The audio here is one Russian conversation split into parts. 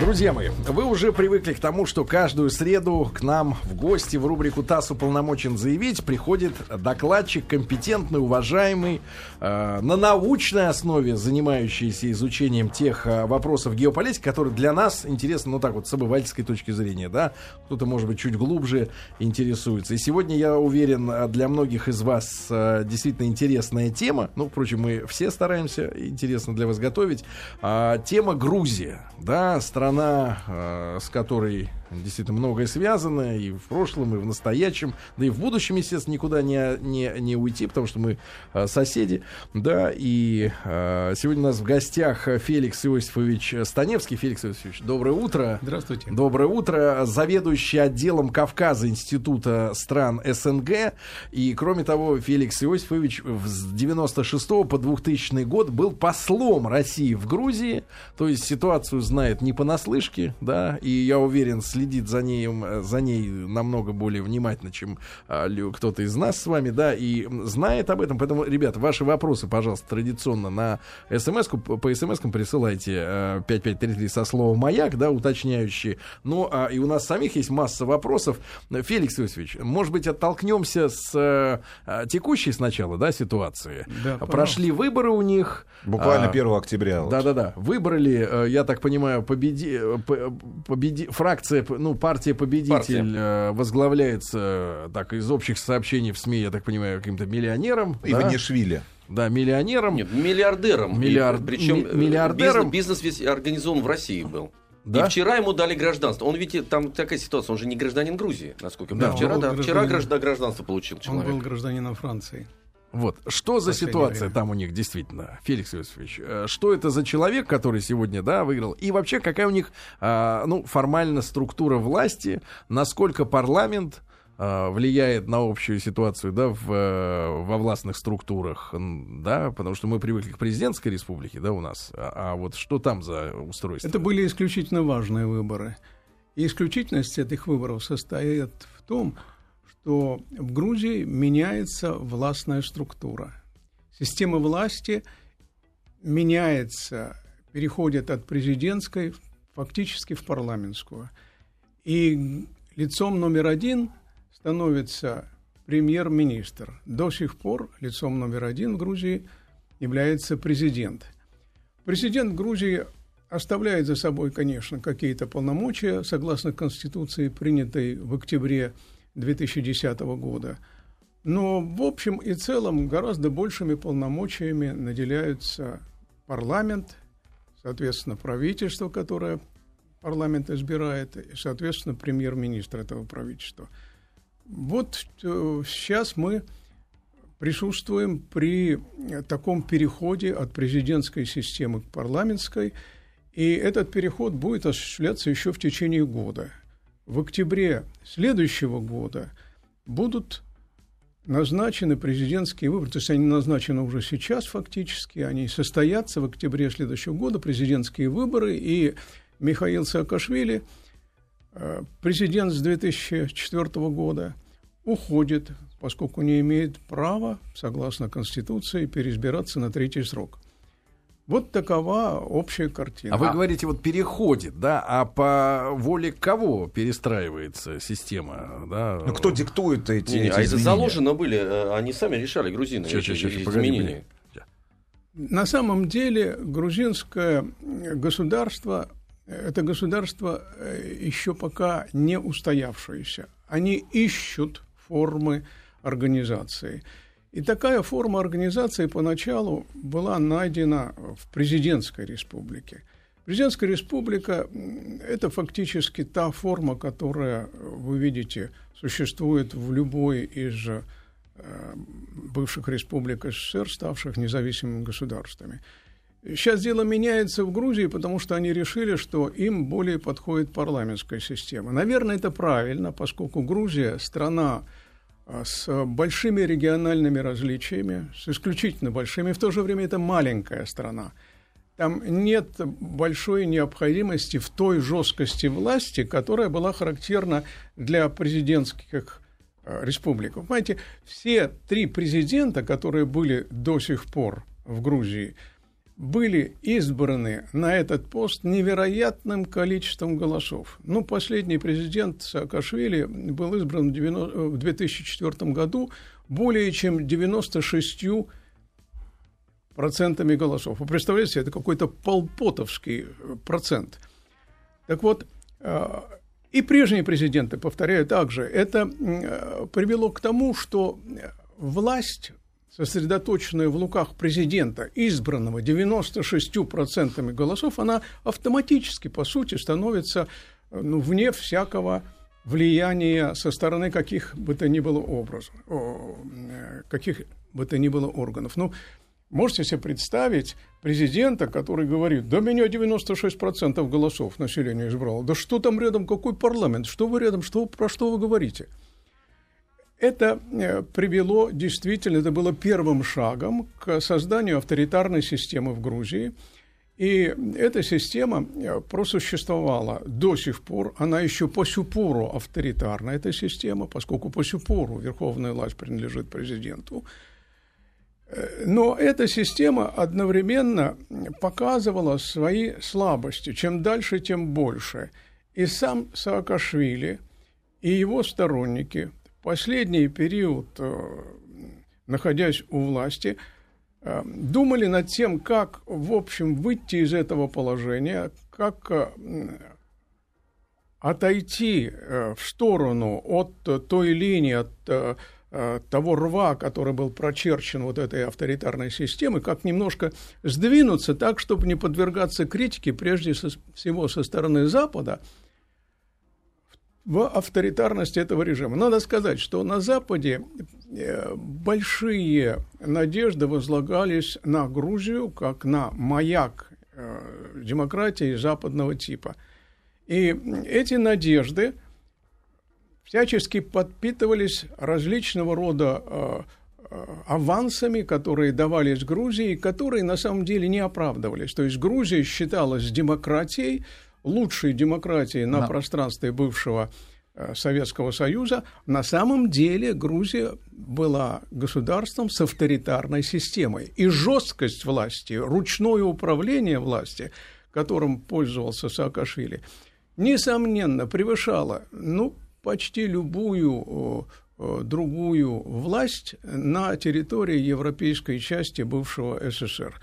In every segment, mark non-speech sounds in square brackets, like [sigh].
Друзья мои, вы уже привыкли к тому, что каждую среду к нам в гости в рубрику «ТАСС уполномочен заявить» приходит докладчик, компетентный, уважаемый, э, на научной основе занимающийся изучением тех э, вопросов геополитики, которые для нас интересны, ну так вот, с обывательской точки зрения, да, кто-то, может быть, чуть глубже интересуется. И сегодня, я уверен, для многих из вас э, действительно интересная тема, ну, впрочем, мы все стараемся интересно для вас готовить, э, тема Грузия, да, страна страна, э, с которой действительно многое связано и в прошлом, и в настоящем, да и в будущем, естественно, никуда не, не, не уйти, потому что мы э, соседи, да, и э, сегодня у нас в гостях Феликс Иосифович Станевский. Феликс Иосифович, доброе утро. Здравствуйте. Доброе утро. Заведующий отделом Кавказа Института стран СНГ, и, кроме того, Феликс Иосифович с 96 по 2000 год был послом России в Грузии, то есть ситуацию знает не понаслышке, да, и я уверен, с следит за ней, за ней намного более внимательно, чем а, кто-то из нас с вами, да, и знает об этом. Поэтому, ребята, ваши вопросы, пожалуйста, традиционно на смс-ку, по смс-кам присылайте а, 5533 со словом «Маяк», да, уточняющие. Ну, а, и у нас самих есть масса вопросов. Феликс Иосифович, может быть, оттолкнемся с а, текущей сначала, да, ситуации? Да, Прошли выборы у них. Буквально 1 а, октября. Да-да-да. Вот. Выбрали, э, я так понимаю, победи, э, победи, фракция ну, партия победитель партия. Э, возглавляется так из общих сообщений в СМИ, я так понимаю, каким-то миллионером. Иванишвили. Да, миллионером. Нет, миллиардером. Миллиард... Причем э, миллиардером. Бизнес, бизнес весь организован в России был. Да? И вчера ему дали гражданство. Он ведь там такая ситуация, он же не гражданин Грузии, насколько я да, Вчера, да, вчера граждан, гражданство получил человек. Он был гражданином Франции. Вот. Что за ситуация время. там у них действительно, Феликс Иосифович? Э, что это за человек, который сегодня, да, выиграл? И вообще, какая у них, а, ну, формально структура власти? Насколько парламент а, влияет на общую ситуацию, да, в, э, во властных структурах, да, потому что мы привыкли к президентской республике, да, у нас, а, а вот что там за устройство? Это были исключительно важные выборы. И исключительность этих выборов состоит в том, что в Грузии меняется властная структура. Система власти меняется, переходит от президентской фактически в парламентскую. И лицом номер один становится премьер-министр. До сих пор лицом номер один в Грузии является президент. Президент Грузии оставляет за собой, конечно, какие-то полномочия, согласно Конституции, принятой в октябре 2010 года. Но в общем и целом гораздо большими полномочиями наделяются парламент, соответственно, правительство, которое парламент избирает, и, соответственно, премьер-министр этого правительства. Вот э, сейчас мы присутствуем при таком переходе от президентской системы к парламентской, и этот переход будет осуществляться еще в течение года в октябре следующего года будут назначены президентские выборы, то есть они назначены уже сейчас фактически, они состоятся в октябре следующего года, президентские выборы, и Михаил Саакашвили, э, президент с 2004 года, уходит, поскольку не имеет права, согласно Конституции, переизбираться на третий срок – вот такова общая картина. А вы говорите, вот переходит, да, а по воле кого перестраивается система, да? Ну, кто диктует эти, не, эти А это заложено были, э, они сами решали, грузины, че, че, че, изменения. На самом деле грузинское государство это государство э, еще пока не устоявшееся. Они ищут формы организации. И такая форма организации поначалу была найдена в президентской республике. Президентская республика – это фактически та форма, которая, вы видите, существует в любой из э, бывших республик СССР, ставших независимыми государствами. Сейчас дело меняется в Грузии, потому что они решили, что им более подходит парламентская система. Наверное, это правильно, поскольку Грузия – страна с большими региональными различиями, с исключительно большими, в то же время это маленькая страна. Там нет большой необходимости в той жесткости власти, которая была характерна для президентских а, республик. Понимаете, все три президента, которые были до сих пор в Грузии, были избраны на этот пост невероятным количеством голосов. Ну, последний президент Саакашвили был избран в 2004 году более чем 96 процентами голосов. Вы представляете, это какой-то полпотовский процент. Так вот, э, и прежние президенты, повторяю также, это э, привело к тому, что власть сосредоточенная в руках президента, избранного 96% голосов, она автоматически, по сути, становится ну, вне всякого влияния со стороны каких бы то ни было образов, э, каких бы то ни было органов. Ну, можете себе представить президента, который говорит, да меня 96% голосов населения избрало. Да что там рядом, какой парламент, что вы рядом, что, про что вы говорите? Это э, привело действительно, это было первым шагом к созданию авторитарной системы в Грузии. И эта система э, просуществовала до сих пор, она еще по сю пору авторитарна, эта система, поскольку по сю пору верховная власть принадлежит президенту. Э, но эта система одновременно показывала свои слабости. Чем дальше, тем больше. И сам Саакашвили, и его сторонники последний период, э, находясь у власти, э, думали над тем, как, в общем, выйти из этого положения, как э, отойти в сторону от той линии, от того рва, который был прочерчен вот этой авторитарной системой, как немножко сдвинуться так, чтобы не подвергаться критике, прежде всего со стороны Запада, в авторитарности этого режима. Надо сказать, что на Западе э, большие надежды возлагались на Грузию как на маяк э, демократии западного типа. И эти надежды всячески подпитывались различного рода э, авансами, которые давались Грузии, которые на самом деле не оправдывались. То есть Грузия считалась демократией, лучшей демократии на да. пространстве бывшего э, Советского Союза, на самом деле Грузия была государством с авторитарной системой. И жесткость власти, ручное управление власти, которым пользовался Саакашвили, несомненно, превышала ну, почти любую другую власть на территории европейской части бывшего СССР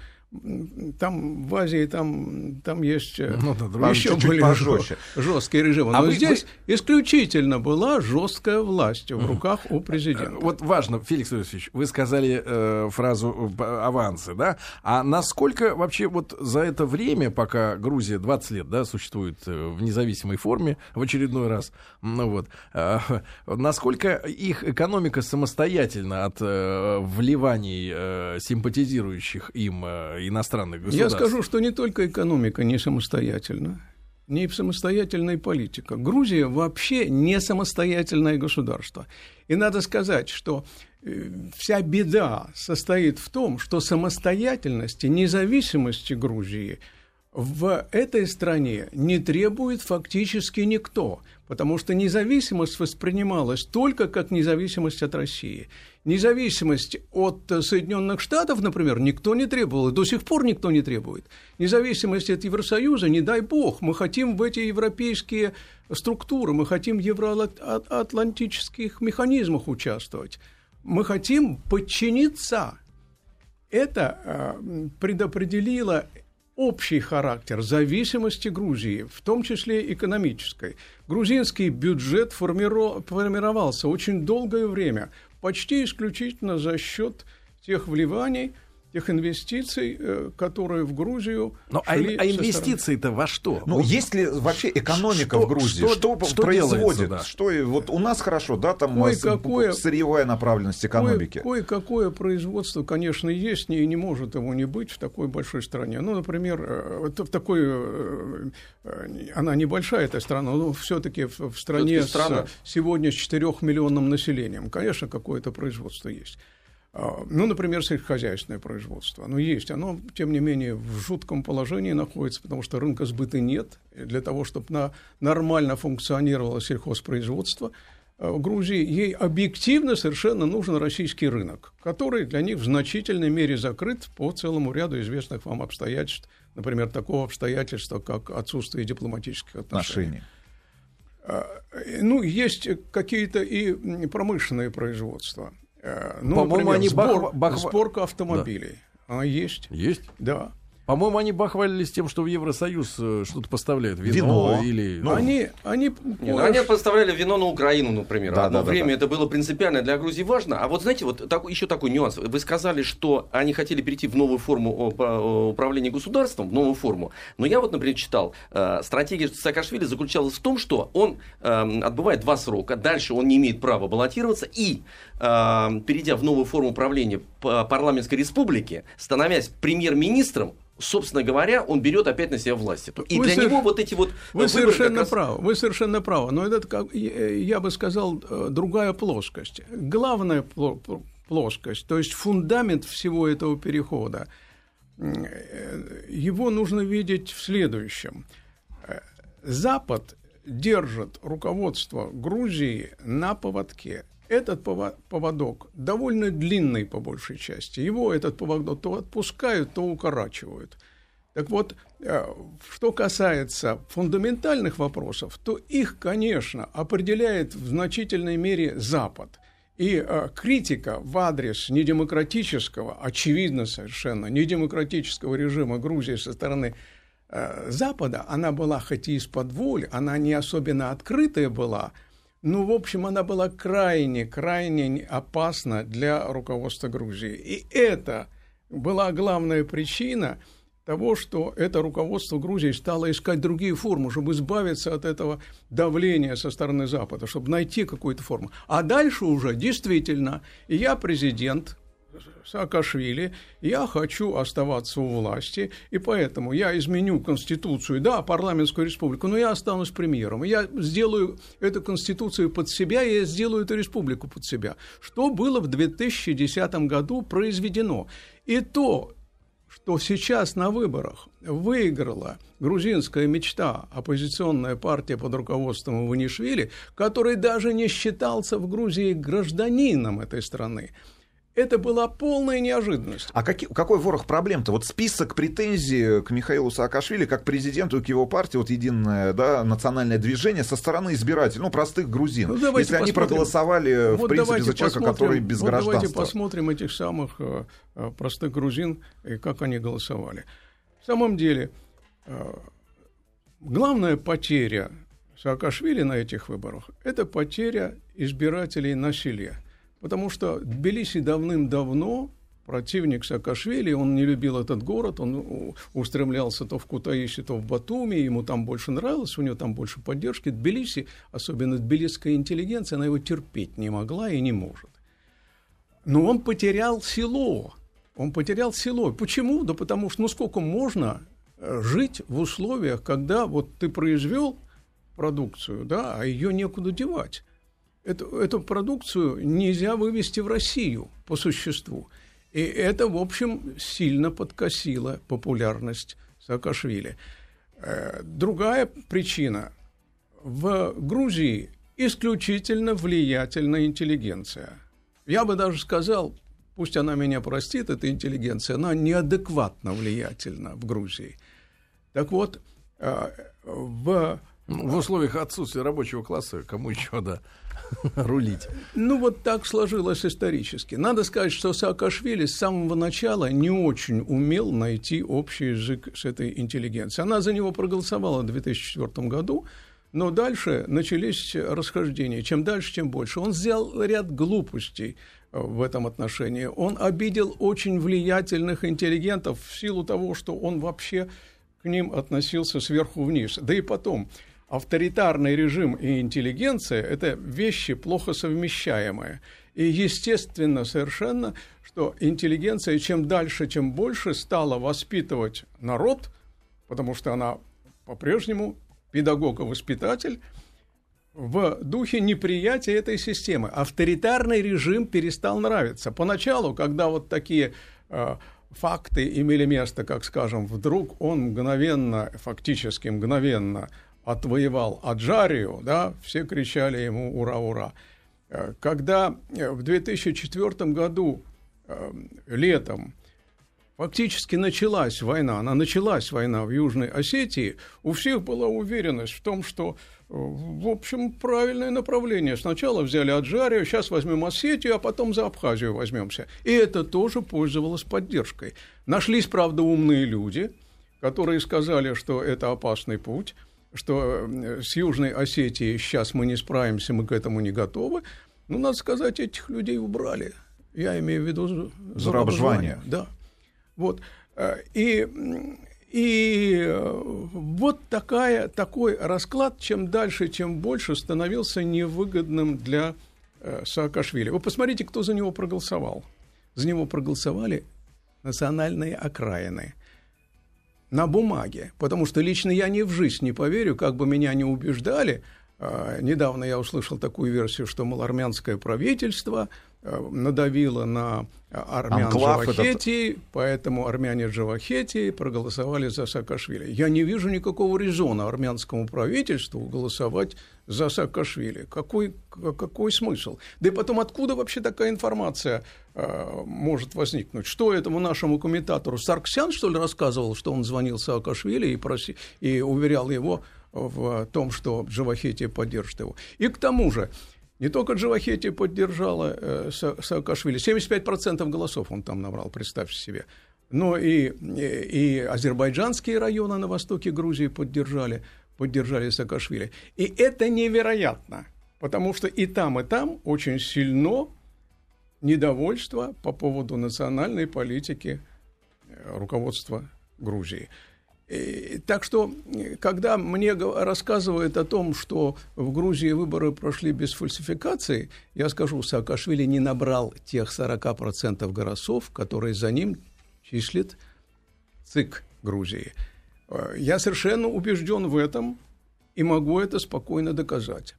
там в Азии там, там есть э, ну, да, еще более пожестче. жесткие режимы. А Но вы, здесь вы... исключительно была жесткая власть в руках у президента. Вот важно, Феликс Иосифович, вы сказали э, фразу э, авансы, да? А насколько вообще вот за это время, пока Грузия 20 лет да, существует э, в независимой форме в очередной раз, ну вот, э, насколько их экономика самостоятельна от э, вливаний э, симпатизирующих им э, иностранных государств. Я скажу, что не только экономика не самостоятельна, не самостоятельная политика. Грузия вообще не самостоятельное государство. И надо сказать, что э, вся беда состоит в том, что самостоятельности, независимости Грузии в этой стране не требует фактически никто, потому что независимость воспринималась только как независимость от России независимость от Соединенных Штатов, например, никто не требовал, и до сих пор никто не требует. Независимость от Евросоюза, не дай бог, мы хотим в эти европейские структуры, мы хотим в евроатлантических механизмах участвовать, мы хотим подчиниться. Это э, предопределило общий характер зависимости Грузии, в том числе экономической. Грузинский бюджет формировался очень долгое время – почти исключительно за счет тех вливаний, тех инвестиций, э, которые в Грузию. Но а шли а, а инвестиции-то во что? Ну, есть ли вообще экономика что, в Грузии? Что, что, что производит? Да? Что вот у нас хорошо, да, там кое-какое, сырьевая направленность экономики. Кое- кое-какое производство, конечно, есть, и не может его не быть в такой большой стране. Ну, например, э, в такой, э, она небольшая эта страна, но все-таки в стране с, сегодня с 4 миллионным населением, конечно, какое-то производство есть. А, ну, например, сельскохозяйственное производство. Оно есть. Оно, тем не менее, в жутком положении находится, потому что рынка сбыта нет. И для того, чтобы на, нормально функционировало сельхозпроизводство, в Грузии, ей объективно совершенно нужен российский рынок, который для них в значительной мере закрыт по целому ряду известных вам обстоятельств, например, такого обстоятельства, как отсутствие дипломатических отношений. отношений. Ну, есть какие-то и промышленные производства. Ну, По-моему, они сбор, бах... сборка автомобилей. Да. Она есть. Есть? Да. По-моему, они бахвалились тем, что в Евросоюз э, что-то поставляют. Вино, вино. или... Ну, они, они... Не, ну, они поставляли вино на Украину, например. Да, Одно да, время да, это было принципиально для Грузии важно. А вот знаете, вот так, еще такой нюанс. Вы сказали, что они хотели перейти в новую форму управления государством, в новую форму. Но я вот, например, читал, э, стратегия Саакашвили заключалась в том, что он э, отбывает два срока, дальше он не имеет права баллотироваться, и, перейдя в новую форму управления парламентской республики, становясь премьер-министром, собственно говоря, он берет опять на себя власть. И вы для него вот эти вот вы совершенно раз... правы, вы совершенно правы. Но это, как, я бы сказал, э, другая плоскость. Главная плоскость, то есть фундамент всего этого перехода, э, его нужно видеть в следующем. Э, Запад держит руководство Грузии на поводке. Этот поводок довольно длинный по большей части. Его этот поводок то отпускают, то укорачивают. Так вот, э, что касается фундаментальных вопросов, то их, конечно, определяет в значительной мере Запад. И э, критика в адрес недемократического, очевидно совершенно, недемократического режима Грузии со стороны э, Запада, она была хоть и из-под воли, она не особенно открытая была – ну, в общем, она была крайне, крайне опасна для руководства Грузии. И это была главная причина того, что это руководство Грузии стало искать другие формы, чтобы избавиться от этого давления со стороны Запада, чтобы найти какую-то форму. А дальше уже действительно, я президент, Саакашвили, я хочу оставаться у власти, и поэтому я изменю Конституцию, да, парламентскую республику, но я останусь премьером. Я сделаю эту Конституцию под себя, я сделаю эту республику под себя. Что было в 2010 году произведено. И то, что сейчас на выборах выиграла грузинская мечта, оппозиционная партия под руководством Иванишвили, который даже не считался в Грузии гражданином этой страны это была полная неожиданность. А какие, какой ворох проблем-то? Вот список претензий к Михаилу Саакашвили как президенту и к его партии, вот единое да, национальное движение со стороны избирателей, ну, простых грузин. Ну, если посмотрим. они проголосовали, вот в принципе, за человека, который без вот гражданства. Давайте посмотрим этих самых э, э, простых грузин и как они голосовали. В самом деле, э, главная потеря Саакашвили на этих выборах – это потеря избирателей на селе – Потому что Тбилиси давным-давно противник Саакашвили, он не любил этот город, он устремлялся то в Кутаиси, то в Батуми, ему там больше нравилось, у него там больше поддержки. Тбилиси, особенно тбилисская интеллигенция, она его терпеть не могла и не может. Но он потерял село, он потерял село. Почему? Да потому что, ну сколько можно э, жить в условиях, когда вот ты произвел продукцию, да, а ее некуда девать эту, эту продукцию нельзя вывести в Россию по существу. И это, в общем, сильно подкосило популярность Саакашвили. Э, другая причина. В Грузии исключительно влиятельная интеллигенция. Я бы даже сказал, пусть она меня простит, эта интеллигенция, она неадекватно влиятельна в Грузии. Так вот, э, в... В условиях отсутствия рабочего класса, кому еще, да, [laughs] рулить. Ну, вот так сложилось исторически. Надо сказать, что Саакашвили с самого начала не очень умел найти общий язык с этой интеллигенцией. Она за него проголосовала в 2004 году, но дальше начались расхождения. Чем дальше, тем больше. Он сделал ряд глупостей э, в этом отношении. Он обидел очень влиятельных интеллигентов в силу того, что он вообще к ним относился сверху вниз. Да и потом, авторитарный режим и интеллигенция – это вещи плохо совмещаемые. И естественно совершенно, что интеллигенция чем дальше, тем больше стала воспитывать народ, потому что она по-прежнему педагог и воспитатель, в духе неприятия этой системы. Авторитарный режим перестал нравиться. Поначалу, когда вот такие э, факты имели место, как скажем, вдруг он мгновенно, фактически мгновенно отвоевал Аджарию, да, все кричали ему «Ура, ура!». Э, когда э, в 2004 году э, летом фактически началась война, она началась война в Южной Осетии, у всех была уверенность в том, что, в общем, правильное направление. Сначала взяли Аджарию, сейчас возьмем Осетию, а потом за Абхазию возьмемся. И это тоже пользовалось поддержкой. Нашлись, правда, умные люди, которые сказали, что это опасный путь, что с Южной Осетией сейчас мы не справимся, мы к этому не готовы. Ну, надо сказать, этих людей убрали. Я имею в виду зарабжвание. Да. Вот. Э, и, и э, вот такая, такой расклад, чем дальше, тем больше, становился невыгодным для э, Саакашвили. Вы посмотрите, кто за него проголосовал. За него проголосовали национальные окраины на бумаге, потому что лично я ни в жизнь не поверю, как бы меня не убеждали. Недавно я услышал такую версию, что, мол, армянское правительство – надавила на армян Анклав Джавахетии, этот... поэтому армяне Джавахетии проголосовали за Саакашвили. Я не вижу никакого резона армянскому правительству голосовать за Саакашвили. Какой, какой смысл? Да и потом, откуда вообще такая информация э, может возникнуть? Что этому нашему комментатору Сарксян, что ли, рассказывал, что он звонил Саакашвили и, проси, и уверял его в том, что Джавахетия поддержит его? И к тому же, не только Джавахети поддержала э, Саакашвили, 75% голосов он там набрал, представьте себе. Но и, и, и азербайджанские районы на востоке Грузии поддержали, поддержали Саакашвили. И это невероятно, потому что и там, и там очень сильно недовольство по поводу национальной политики э, руководства Грузии. И, так что, когда мне рассказывают о том, что в Грузии выборы прошли без фальсификации, я скажу, Саакашвили не набрал тех 40% голосов, которые за ним числит ЦИК Грузии. Я совершенно убежден в этом и могу это спокойно доказать.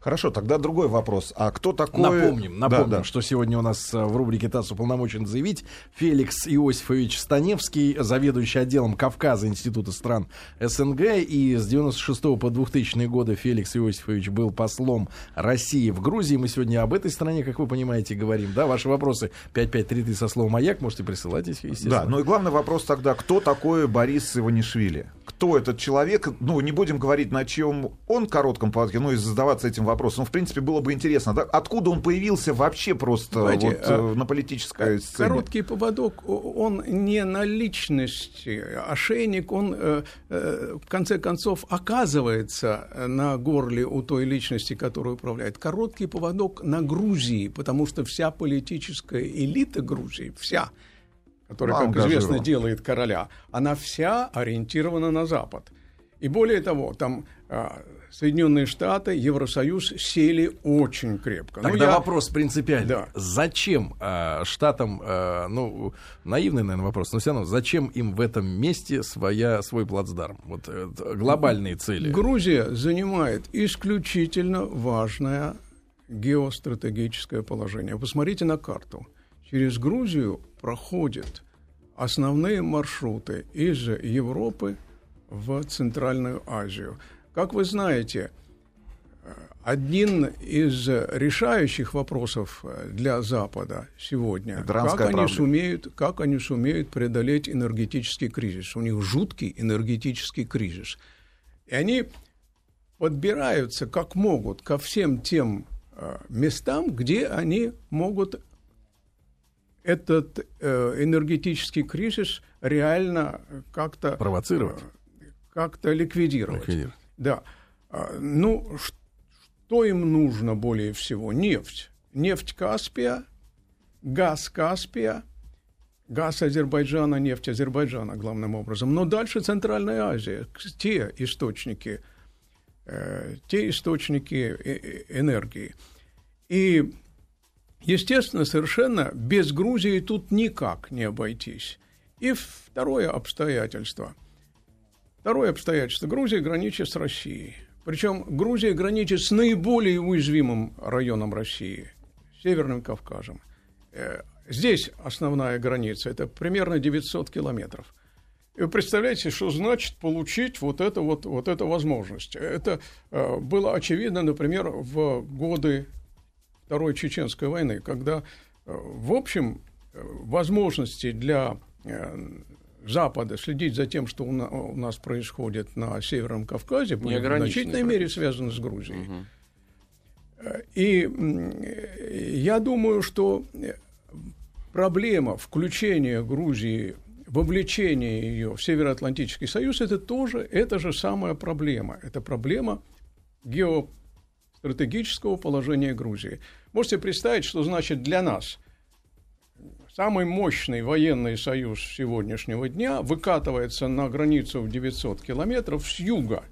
Хорошо, тогда другой вопрос. А кто такой... Напомним, напомним, да, да. что сегодня у нас э, в рубрике ТАСС уполномочен заявить Феликс Иосифович Станевский, заведующий отделом Кавказа Института стран СНГ. И с 96 по 2000 годы Феликс Иосифович был послом России в Грузии. Мы сегодня об этой стране, как вы понимаете, говорим. Да, ваши вопросы 5533 со словом «Маяк» можете присылать, естественно. Да, ну и главный вопрос тогда, кто такой Борис Иванишвили? Кто этот человек? Ну, не будем говорить, на чем он коротком поводке, ну и задаваться этим вопросом. Ну, в принципе, было бы интересно, да? откуда он появился вообще просто Знаете, вот, а, на политической сцене? Короткий поводок, он не на личности, ошейник, он э, э, в конце концов оказывается на горле у той личности, которую управляет. Короткий поводок на Грузии, потому что вся политическая элита Грузии, вся, которая, как известно, делает короля, она вся ориентирована на Запад. И более того, там а, Соединенные Штаты, Евросоюз сели очень крепко. Ну, Тогда я... вопрос принципиальный. Да. Зачем э, Штатам, э, ну, наивный, наверное, вопрос, но все равно, зачем им в этом месте своя, свой плацдарм? Вот э, глобальные цели. Грузия занимает исключительно важное геостратегическое положение. Посмотрите на карту. Через Грузию проходят основные маршруты из Европы в Центральную Азию. Как вы знаете, один из решающих вопросов для Запада сегодня, как они, сумеют, как они сумеют преодолеть энергетический кризис. У них жуткий энергетический кризис. И они подбираются как могут ко всем тем э, местам, где они могут этот э, энергетический кризис реально как-то провоцировать, как-то ликвидировать. ликвидировать. Да. А, ну, что им нужно более всего? Нефть. Нефть Каспия, газ Каспия, газ Азербайджана, нефть Азербайджана главным образом. Но дальше Центральная Азия, те источники, э, те источники э, э, энергии. И, естественно, совершенно без Грузии тут никак не обойтись. И второе обстоятельство – Второе обстоятельство. Грузия граничит с Россией. Причем Грузия граничит с наиболее уязвимым районом России, Северным Кавказом. Э, здесь основная граница, это примерно 900 километров. И вы представляете, что значит получить вот, это, вот, вот эту возможность. Это э, было очевидно, например, в годы Второй Чеченской войны, когда, э, в общем, э, возможности для э, Запада следить за тем, что у, на, у нас происходит на Северном Кавказе, были в значительной мере связаны с Грузией. Угу. И я думаю, что проблема включения Грузии вовлечение ее в Североатлантический союз, это тоже эта же самая проблема. Это проблема геостратегического положения Грузии. Можете представить, что значит для нас самый мощный военный союз сегодняшнего дня выкатывается на границу в 900 километров с юга.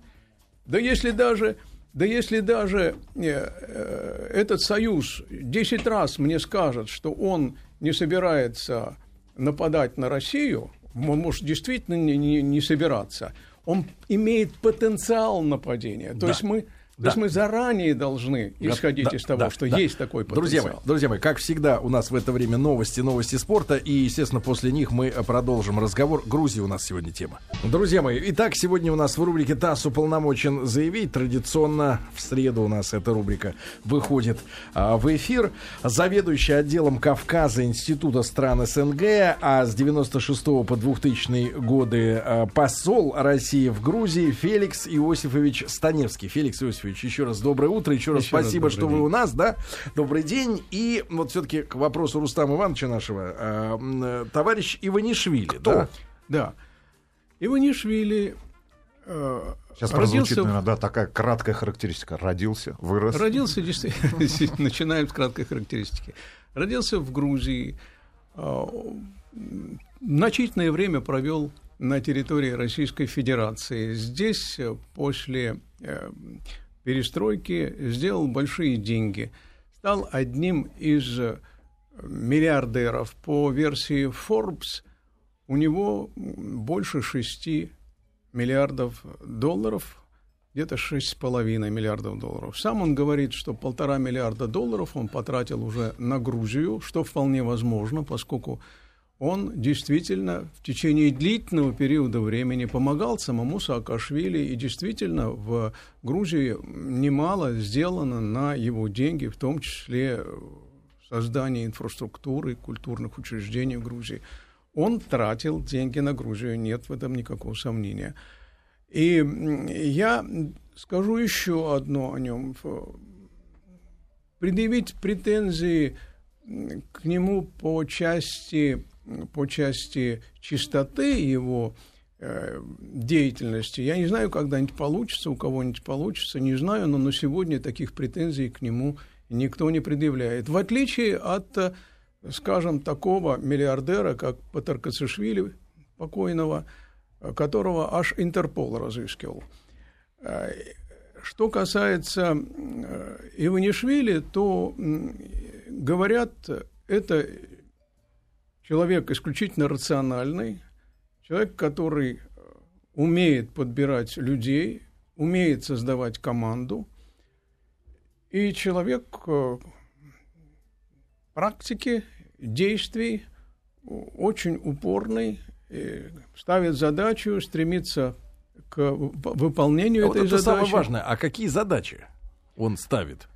Да если даже да если даже э, э, этот союз 10 раз мне скажет, что он не собирается нападать на Россию, он может действительно не, не, не собираться, он имеет потенциал нападения. То да. есть мы то да. есть мы заранее должны исходить да, из того, да, что да. есть такой потенциал. Друзья мои, друзья мои, как всегда, у нас в это время новости, новости спорта, и, естественно, после них мы продолжим разговор. Грузия у нас сегодня тема. Друзья мои, итак, сегодня у нас в рубрике «ТАСС уполномочен заявить». Традиционно в среду у нас эта рубрика выходит а, в эфир. Заведующий отделом Кавказа Института стран СНГ, а с 96 по 2000 годы а, посол России в Грузии Феликс Иосифович Станевский. Феликс Иосифович Иосифович, еще раз доброе утро, еще раз еще спасибо, раз что день. вы у нас, да, добрый день. И вот все-таки к вопросу Рустама Ивановича нашего, э, товарищ Иванишвили, Кто? да? Да. Иванишвили э, Сейчас родился... прозвучит, наверное, да, такая краткая характеристика. Родился, вырос. Родился, [laughs] действительно, начинаем с краткой характеристики. Родился в Грузии, э, значительное время провел на территории Российской Федерации. Здесь после э, перестройки, сделал большие деньги, стал одним из э, миллиардеров. По версии Forbes у него больше 6 миллиардов долларов, где-то 6,5 миллиардов долларов. Сам он говорит, что полтора миллиарда долларов он потратил уже на Грузию, что вполне возможно, поскольку он действительно в течение длительного периода времени помогал самому Саакашвили, и действительно в Грузии немало сделано на его деньги, в том числе создание инфраструктуры, культурных учреждений в Грузии. Он тратил деньги на Грузию, нет в этом никакого сомнения. И я скажу еще одно о нем. Предъявить претензии к нему по части по части чистоты его э, деятельности. Я не знаю, когда-нибудь получится, у кого-нибудь получится, не знаю, но на сегодня таких претензий к нему никто не предъявляет. В отличие от, э, скажем, такого миллиардера, как Патаркацишвили, покойного, которого аж Интерпол разыскивал. Э, что касается Иванишвили, то, говорят, это человек исключительно рациональный, человек, который э, умеет подбирать людей, умеет создавать команду, и человек э, практики, действий, очень упорный, ставит задачу, стремится к выполнению а этой вот это задачи. самое важное. А какие задачи он ставит?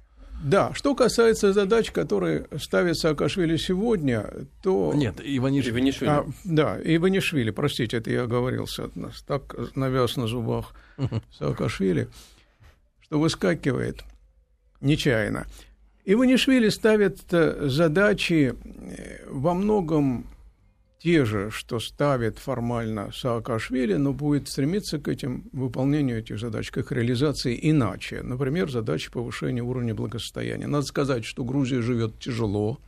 Да, что касается задач, которые ставит Саакашвили сегодня, то... Нет, Иванишвили. Иванишвили. А, да, Иванишвили, простите, это я оговорился, так навяз на зубах Саакашвили, что выскакивает нечаянно. Иванишвили ставит э, задачи э, во многом те же, что ставит формально Саакашвили, но будет стремиться к этим выполнению этих задач, к их реализации иначе. Например, задачи повышения уровня благосостояния. Надо сказать, что Грузия живет тяжело.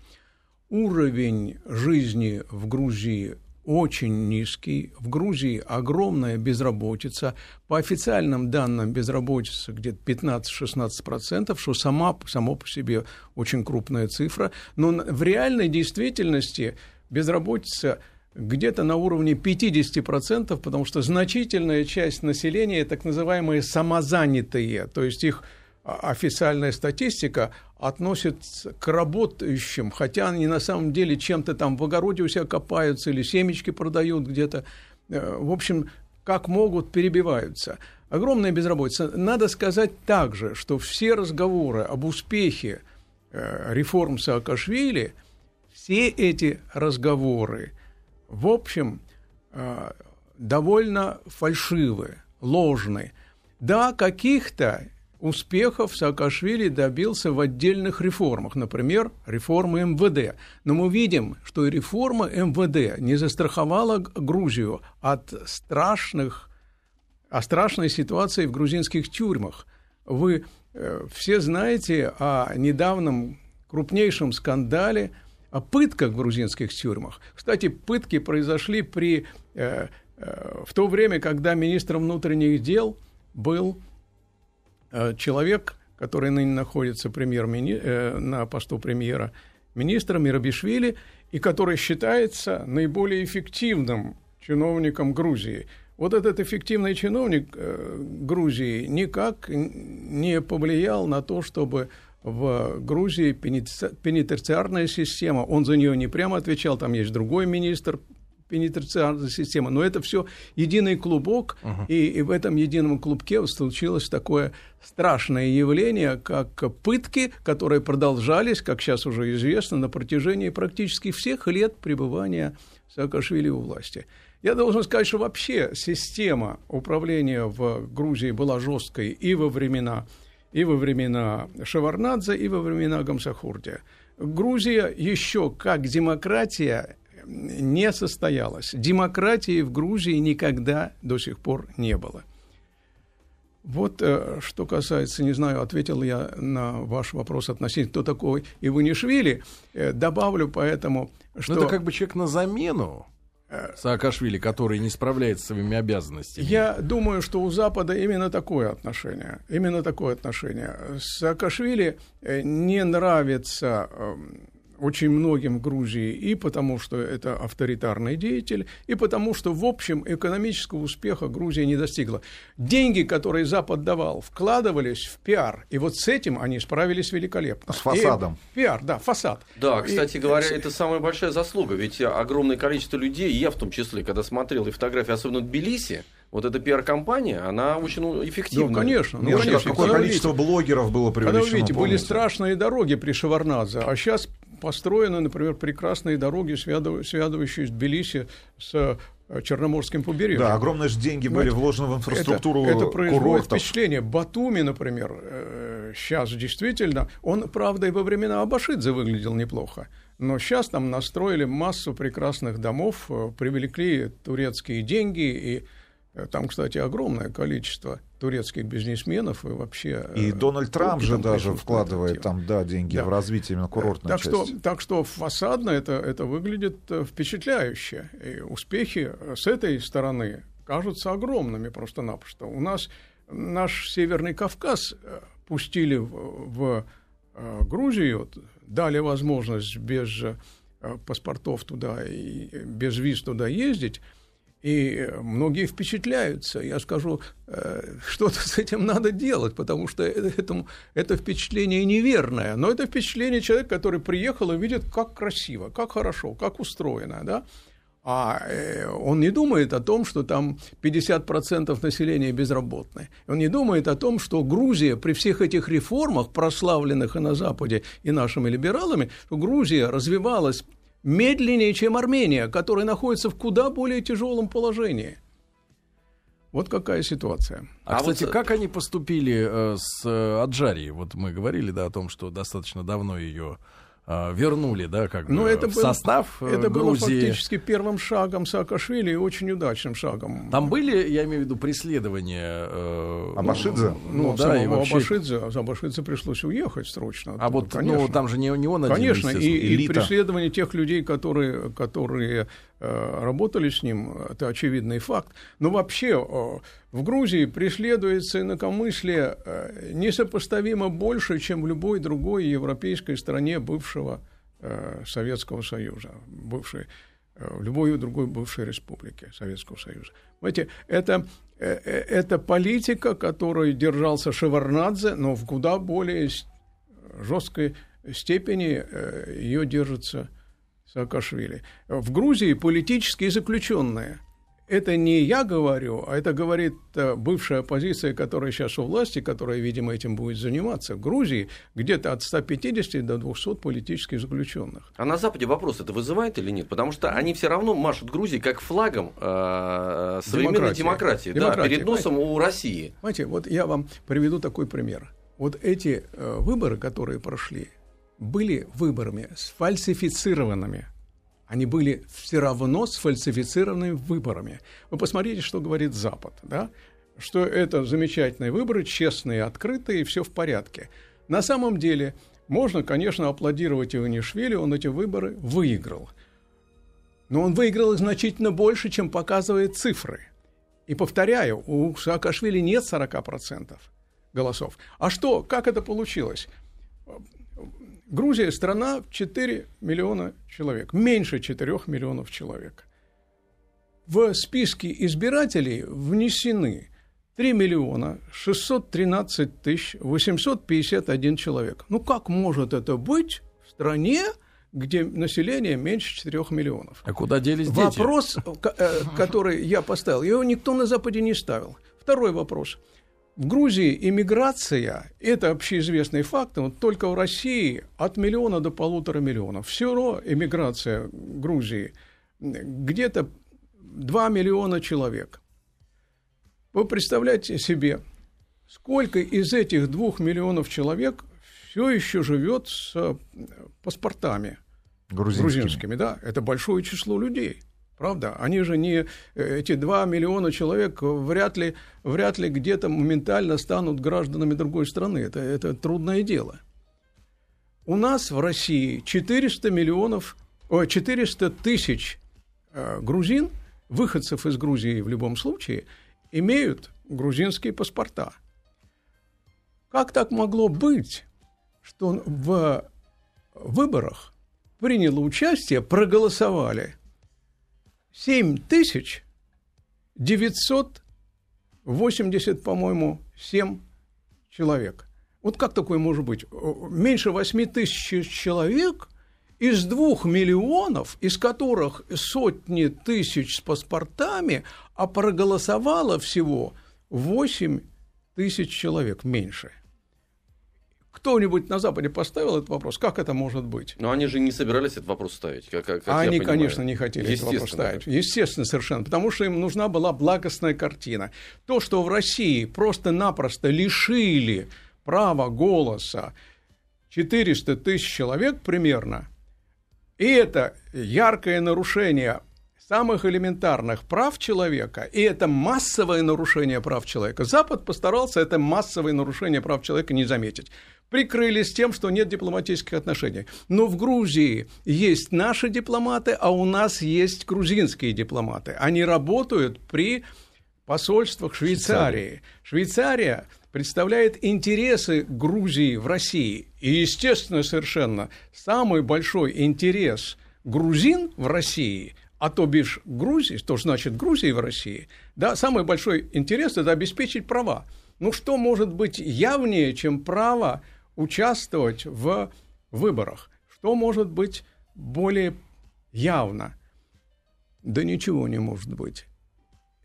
Уровень жизни в Грузии очень низкий. В Грузии огромная безработица. По официальным данным безработица где-то 15-16%, что сама, само по себе очень крупная цифра. Но в реальной действительности безработица где-то на уровне 50%, потому что значительная часть населения так называемые самозанятые, то есть их официальная статистика относит к работающим, хотя они на самом деле чем-то там в огороде у себя копаются или семечки продают где-то. в общем, как могут, перебиваются. Огромная безработица. Надо сказать также, что все разговоры об успехе реформ Саакашвили, все эти разговоры, в общем, довольно фальшивы, ложны. Да, каких-то успехов Саакашвили добился в отдельных реформах, например, реформы МВД. Но мы видим, что и реформа МВД не застраховала Грузию от страшных, о страшной ситуации в грузинских тюрьмах. Вы э, все знаете о недавнем крупнейшем скандале о пытках в грузинских тюрьмах. Кстати, пытки произошли при, э, э, в то время, когда министром внутренних дел был Э, человек, который ныне находится премьер э, на посту премьера министра Мирабишвили, и который считается наиболее эффективным чиновником Грузии. Вот этот эффективный чиновник э, Грузии никак не повлиял на то, чтобы в Грузии пенитенциарная система, он за нее не прямо отвечал, там есть другой министр пенитенциарная система. Но это все единый клубок, uh-huh. и, и в этом едином клубке случилось такое страшное явление, как пытки, которые продолжались, как сейчас уже известно, на протяжении практически всех лет пребывания Саакашвили у власти. Я должен сказать, что вообще система управления в Грузии была жесткой и во времена, и во времена Шеварнадзе, и во времена Гамсахурдия. Грузия еще как демократия не состоялась. Демократии в Грузии никогда до сих пор не было. Вот э, что касается, не знаю, ответил я на ваш вопрос относительно, кто такой Иванишвили, э, добавлю поэтому, ну, что... Но это как бы человек на замену Саакашвили, который не справляется с своими обязанностями. Я думаю, что у Запада именно такое отношение. Именно такое отношение. Саакашвили не нравится эм, очень многим в Грузии и потому, что это авторитарный деятель, и потому, что, в общем, экономического успеха Грузия не достигла. Деньги, которые Запад давал, вкладывались в пиар, и вот с этим они справились великолепно. С фасадом. И, пиар, да, фасад. Да, кстати и, говоря, это самая большая заслуга, ведь огромное количество людей, я в том числе, когда смотрел и фотографии, особенно в Тбилиси, вот эта пиар-компания, она очень эффективна. Ну, конечно. Ну, конечно. Какое количество видите, блогеров было привлечено, Когда вы видите, помните? были страшные дороги при Шеварнадзе, а сейчас построены, например, прекрасные дороги, связывающие Тбилиси с э, Черноморским побережьем. Да, огромные же деньги были это, вложены в инфраструктуру Это, это производит впечатление. Батуми, например, сейчас э, действительно, он, правда, и во времена Абашидзе выглядел неплохо. Но сейчас там настроили массу прекрасных домов, э, привлекли турецкие деньги и там, кстати, огромное количество турецких бизнесменов и вообще... И Дональд Трамп же даже вкладывает там, да, деньги да. в развитие именно курортной так части. Что, так что фасадно это, это выглядит э, впечатляюще. И успехи с этой стороны кажутся огромными просто-напросто. У нас наш Северный Кавказ э, пустили в, в э, Грузию, дали возможность без паспортов туда и без виз туда ездить, и многие впечатляются. Я скажу, э, что-то с этим надо делать, потому что этому, это впечатление неверное. Но это впечатление человека, который приехал и видит, как красиво, как хорошо, как устроено. Да? А э, он не думает о том, что там 50% населения безработные. Он не думает о том, что Грузия при всех этих реформах, прославленных и на Западе, и нашими либералами, что Грузия развивалась медленнее, чем Армения, которая находится в куда более тяжелом положении. Вот какая ситуация. А, а кстати, вот... как они поступили э, с э, Аджарией? Вот мы говорили, да, о том, что достаточно давно ее вернули, да, как бы, Но ну, это в состав было, Это Грузии. было фактически первым шагом Саакашвили и очень удачным шагом. Там были, я имею в виду, преследования... Э, Абашидзе? Ну, ну да, и вообще... Абашидзе, а Абашидзе пришлось уехать срочно. А вот, конечно. ну, там же не, не он один, Конечно, и, и преследование тех людей, которые, которые Э, работали с ним, это очевидный факт. Но вообще э, в Грузии преследуется инакомыслие э, несопоставимо больше, чем в любой другой европейской стране бывшего Советского Союза, бывшей, в любой другой бывшей республике Советского Союза. Понимаете, это, это политика, которой держался Шеварнадзе, но в куда более жесткой степени ее держится Саакашвили. В Грузии политические заключенные. это не я говорю, а это говорит э, бывшая оппозиция, которая сейчас у власти, которая, видимо, этим будет заниматься. В Грузии где-то от 150 до 200 политических заключенных. А на Западе вопрос это вызывает или нет? Потому что они все равно машут Грузии как флагом э, современной демократии, демократии, демократии да, перед носом понимаете? у России. Понимаете, вот я вам приведу такой пример. Вот эти э, выборы, которые прошли, были выборами сфальсифицированными они были все равно сфальсифицированными выборами. Вы посмотрите, что говорит Запад, да? что это замечательные выборы, честные, открытые, и все в порядке. На самом деле, можно, конечно, аплодировать Иванишвили, он эти выборы выиграл. Но он выиграл значительно больше, чем показывают цифры. И повторяю, у Саакашвили нет 40% голосов. А что, как это получилось? Грузия – страна в 4 миллиона человек, меньше 4 миллионов человек. В списке избирателей внесены 3 миллиона 613 тысяч 851 человек. Ну как может это быть в стране, где население меньше 4 миллионов? А куда делись дети? Вопрос, э, который я поставил, его никто на Западе не ставил. Второй вопрос – в Грузии иммиграция – это общеизвестный факт. Вот только в России от миллиона до полутора миллионов. Все равно иммиграция Грузии где-то 2 миллиона человек. Вы представляете себе, сколько из этих двух миллионов человек все еще живет с паспортами грузинскими. грузинскими да? Это большое число людей – Правда? Они же не... Э, эти 2 миллиона человек вряд ли, вряд ли где-то моментально станут гражданами другой страны. Это, это трудное дело. У нас в России 400 миллионов... 400 тысяч э, грузин, выходцев из Грузии в любом случае, имеют грузинские паспорта. Как так могло быть, что в выборах приняло участие, проголосовали – 7 тысяч 980, по-моему, 7 человек. Вот как такое может быть? Меньше 8 тысяч человек из двух миллионов, из которых сотни тысяч с паспортами, а проголосовало всего 8 тысяч человек меньше – кто-нибудь на Западе поставил этот вопрос? Как это может быть? Но они же не собирались этот вопрос ставить. Как, как они, конечно, не хотели этот вопрос ставить. Естественно, совершенно. Потому что им нужна была благостная картина. То, что в России просто-напросто лишили права голоса 400 тысяч человек примерно, и это яркое нарушение самых элементарных прав человека, и это массовое нарушение прав человека. Запад постарался это массовое нарушение прав человека не заметить. Прикрылись тем, что нет дипломатических отношений. Но в Грузии есть наши дипломаты, а у нас есть грузинские дипломаты. Они работают при посольствах Швейцарии. Швейцария представляет интересы Грузии в России. И, естественно, совершенно самый большой интерес грузин в России – а то бишь Грузии, что значит Грузии в России, да, самый большой интерес – это обеспечить права. Ну, что может быть явнее, чем право участвовать в выборах? Что может быть более явно? Да ничего не может быть.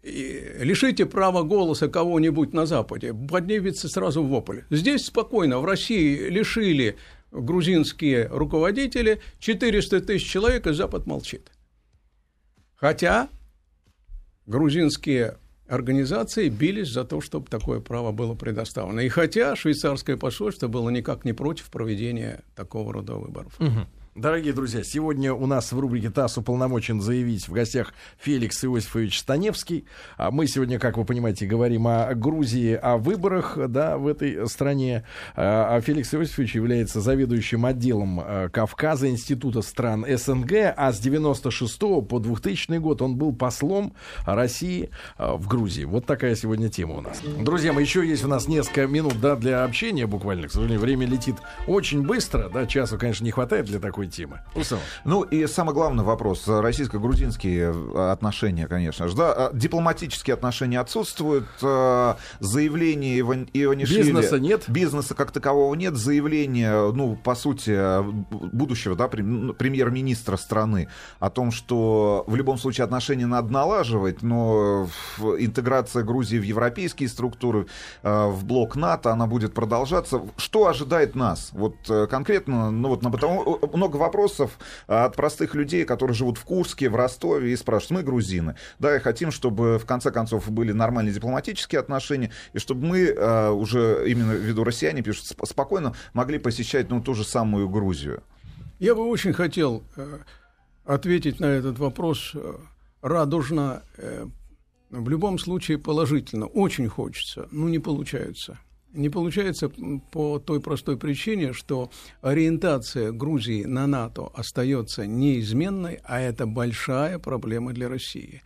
И лишите права голоса кого-нибудь на Западе, поднимется сразу вопль. Здесь спокойно, в России лишили грузинские руководители 400 тысяч человек, и Запад молчит. Хотя грузинские организации бились за то, чтобы такое право было предоставлено. И хотя швейцарское посольство было никак не против проведения такого рода выборов. Угу. Дорогие друзья, сегодня у нас в рубрике ТАСС уполномочен заявить в гостях Феликс Иосифович Станевский. А мы сегодня, как вы понимаете, говорим о Грузии, о выборах да, в этой стране. А, а Феликс Иосифович является заведующим отделом а, Кавказа Института стран СНГ, а с 96 по 2000 год он был послом России в Грузии. Вот такая сегодня тема у нас. Друзья, мы еще есть у нас несколько минут да, для общения буквально. К сожалению, время летит очень быстро. Да, часу, конечно, не хватает для такой Усам. Ну и самый главный вопрос. Российско-грузинские отношения, конечно же. Да? А дипломатические отношения отсутствуют. А, заявление Иван, Иванишвили... Бизнеса нет. Бизнеса как такового нет. Заявление, ну, по сути, будущего да, ну, премьер-министра страны о том, что в любом случае отношения надо налаживать, но интеграция Грузии в европейские структуры, а, в блок НАТО, она будет продолжаться. Что ожидает нас? Вот э, конкретно, ну вот на потому много вопросов от простых людей, которые живут в Курске, в Ростове и спрашивают, мы грузины, да, и хотим, чтобы в конце концов были нормальные дипломатические отношения, и чтобы мы э, уже именно ввиду россияне пишут спокойно могли посещать ну ту же самую Грузию. Я бы очень хотел э, ответить на этот вопрос э, радужно, э, в любом случае положительно. Очень хочется, но не получается. Не получается по той простой причине, что ориентация Грузии на НАТО остается неизменной, а это большая проблема для России.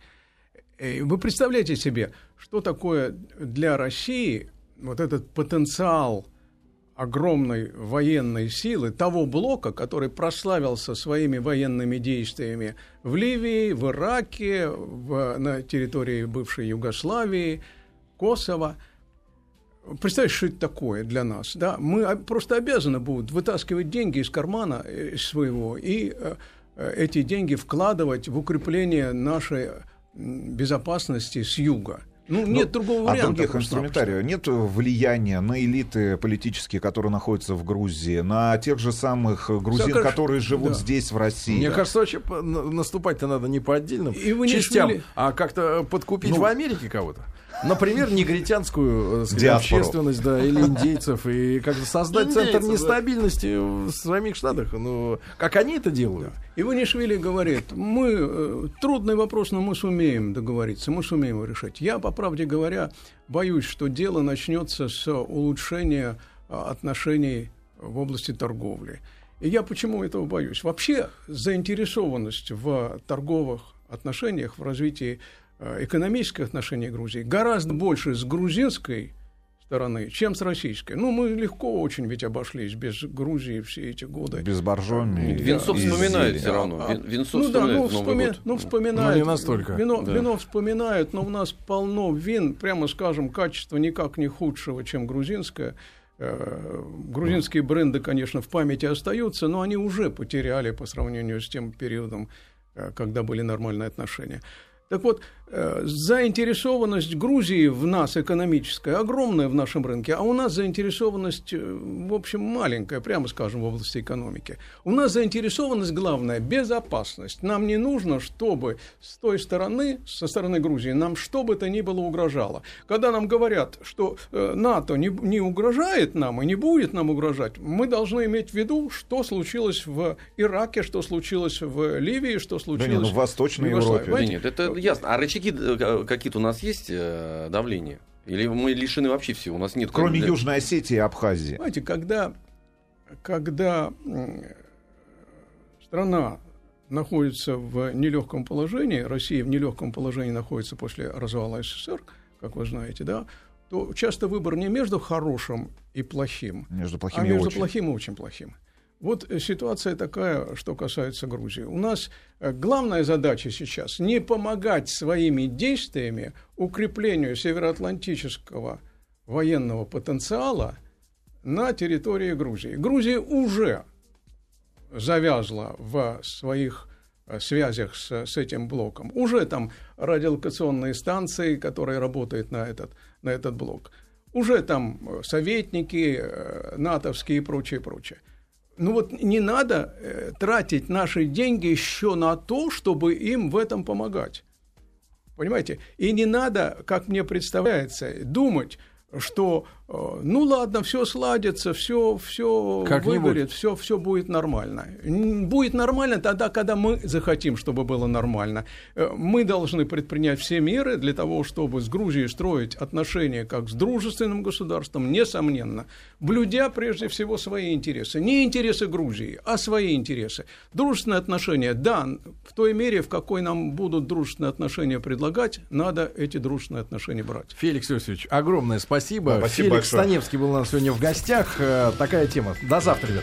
Вы представляете себе, что такое для России вот этот потенциал огромной военной силы того блока, который прославился своими военными действиями в Ливии, в Ираке, в, на территории бывшей Югославии, Косово. Представьте, что это такое для нас. Да? Мы просто обязаны будут вытаскивать деньги из кармана э, своего и э, э, эти деньги вкладывать в укрепление нашей безопасности с юга. Ну, нет Но, другого варианта. А других инструментариев нет влияния на элиты политические, которые находятся в Грузии, на тех же самых грузин, Все, которые живут да. здесь, в России. Мне кажется, вообще наступать-то надо не по отдельным И вы частям, не а как-то подкупить ну, в Америке кого-то. Например, негритянскую э, сказать, общественность, да, или индейцев, и как-то создать центр нестабильности в самих штатах. Ну, как они это делают? И Иванишвили говорит, мы, э, трудный вопрос, но мы сумеем договориться, мы сумеем его решать. Я, по правде говоря, боюсь, что дело начнется с улучшения а, отношений в области торговли. И я почему этого боюсь? Вообще заинтересованность в торговых отношениях, в развитии Э, экономических отношений Грузии гораздо больше с грузинской стороны, чем с российской. Ну, мы легко очень ведь обошлись без Грузии все эти годы. Без Боржоми. Венцов вспоминает все равно. А, Венцов ну, да, ну, вспоми... ну, вспоминает. Но не настолько. Вино, да. вино вспоминают, но у нас полно вин, прямо скажем, качество никак не худшего, чем грузинское. Э, грузинские бренды, конечно, в памяти остаются, но они уже потеряли по сравнению с тем периодом, э, когда были нормальные отношения. Так вот, Э, заинтересованность Грузии в нас экономическая огромная в нашем рынке, а у нас заинтересованность, э, в общем, маленькая, прямо скажем, в области экономики. У нас заинтересованность главная – безопасность. Нам не нужно, чтобы с той стороны, со стороны Грузии, нам что бы то ни было угрожало. Когда нам говорят, что э, НАТО не, не угрожает нам и не будет нам угрожать, мы должны иметь в виду, что случилось в Ираке, что случилось в Ливии, что случилось да нет, ну, в Восточной в Европе. Да нет, это ясно. А рычаги э, какие-то у нас есть э, давления? Или мы лишены вообще всего? У нас нет... Кроме для... Южной Осетии и Абхазии. Знаете, когда, когда страна находится в нелегком положении, Россия в нелегком положении находится после развала СССР, как вы знаете, да, то часто выбор не между хорошим и плохим, между плохим а между очень. плохим и очень плохим. Вот э, ситуация такая, что касается Грузии. У нас э, главная задача сейчас не помогать своими действиями укреплению североатлантического военного потенциала на территории Грузии. Грузия уже завязла в своих э, связях с, с этим блоком. Уже там радиолокационные станции, которые работают на этот, на этот блок. Уже там советники натовские и прочее, прочее ну вот не надо э, тратить наши деньги еще на то, чтобы им в этом помогать. Понимаете? И не надо, как мне представляется, думать, что ну ладно, все сладится, все, все выгорит, все, все будет нормально. Будет нормально тогда, когда мы захотим, чтобы было нормально. Э, мы должны предпринять все меры для того, чтобы с Грузией строить отношения как с дружественным государством, несомненно, блюдя прежде всего свои интересы. Не интересы Грузии, а свои интересы. Дружественные отношения, да, в той мере, в какой нам будут дружественные отношения предлагать, надо эти дружественные отношения брать. Феликс Иосифович, огромное спасибо. спасибо Большое. Станевский был у нас сегодня в гостях. Э, такая тема. До завтра, ребят.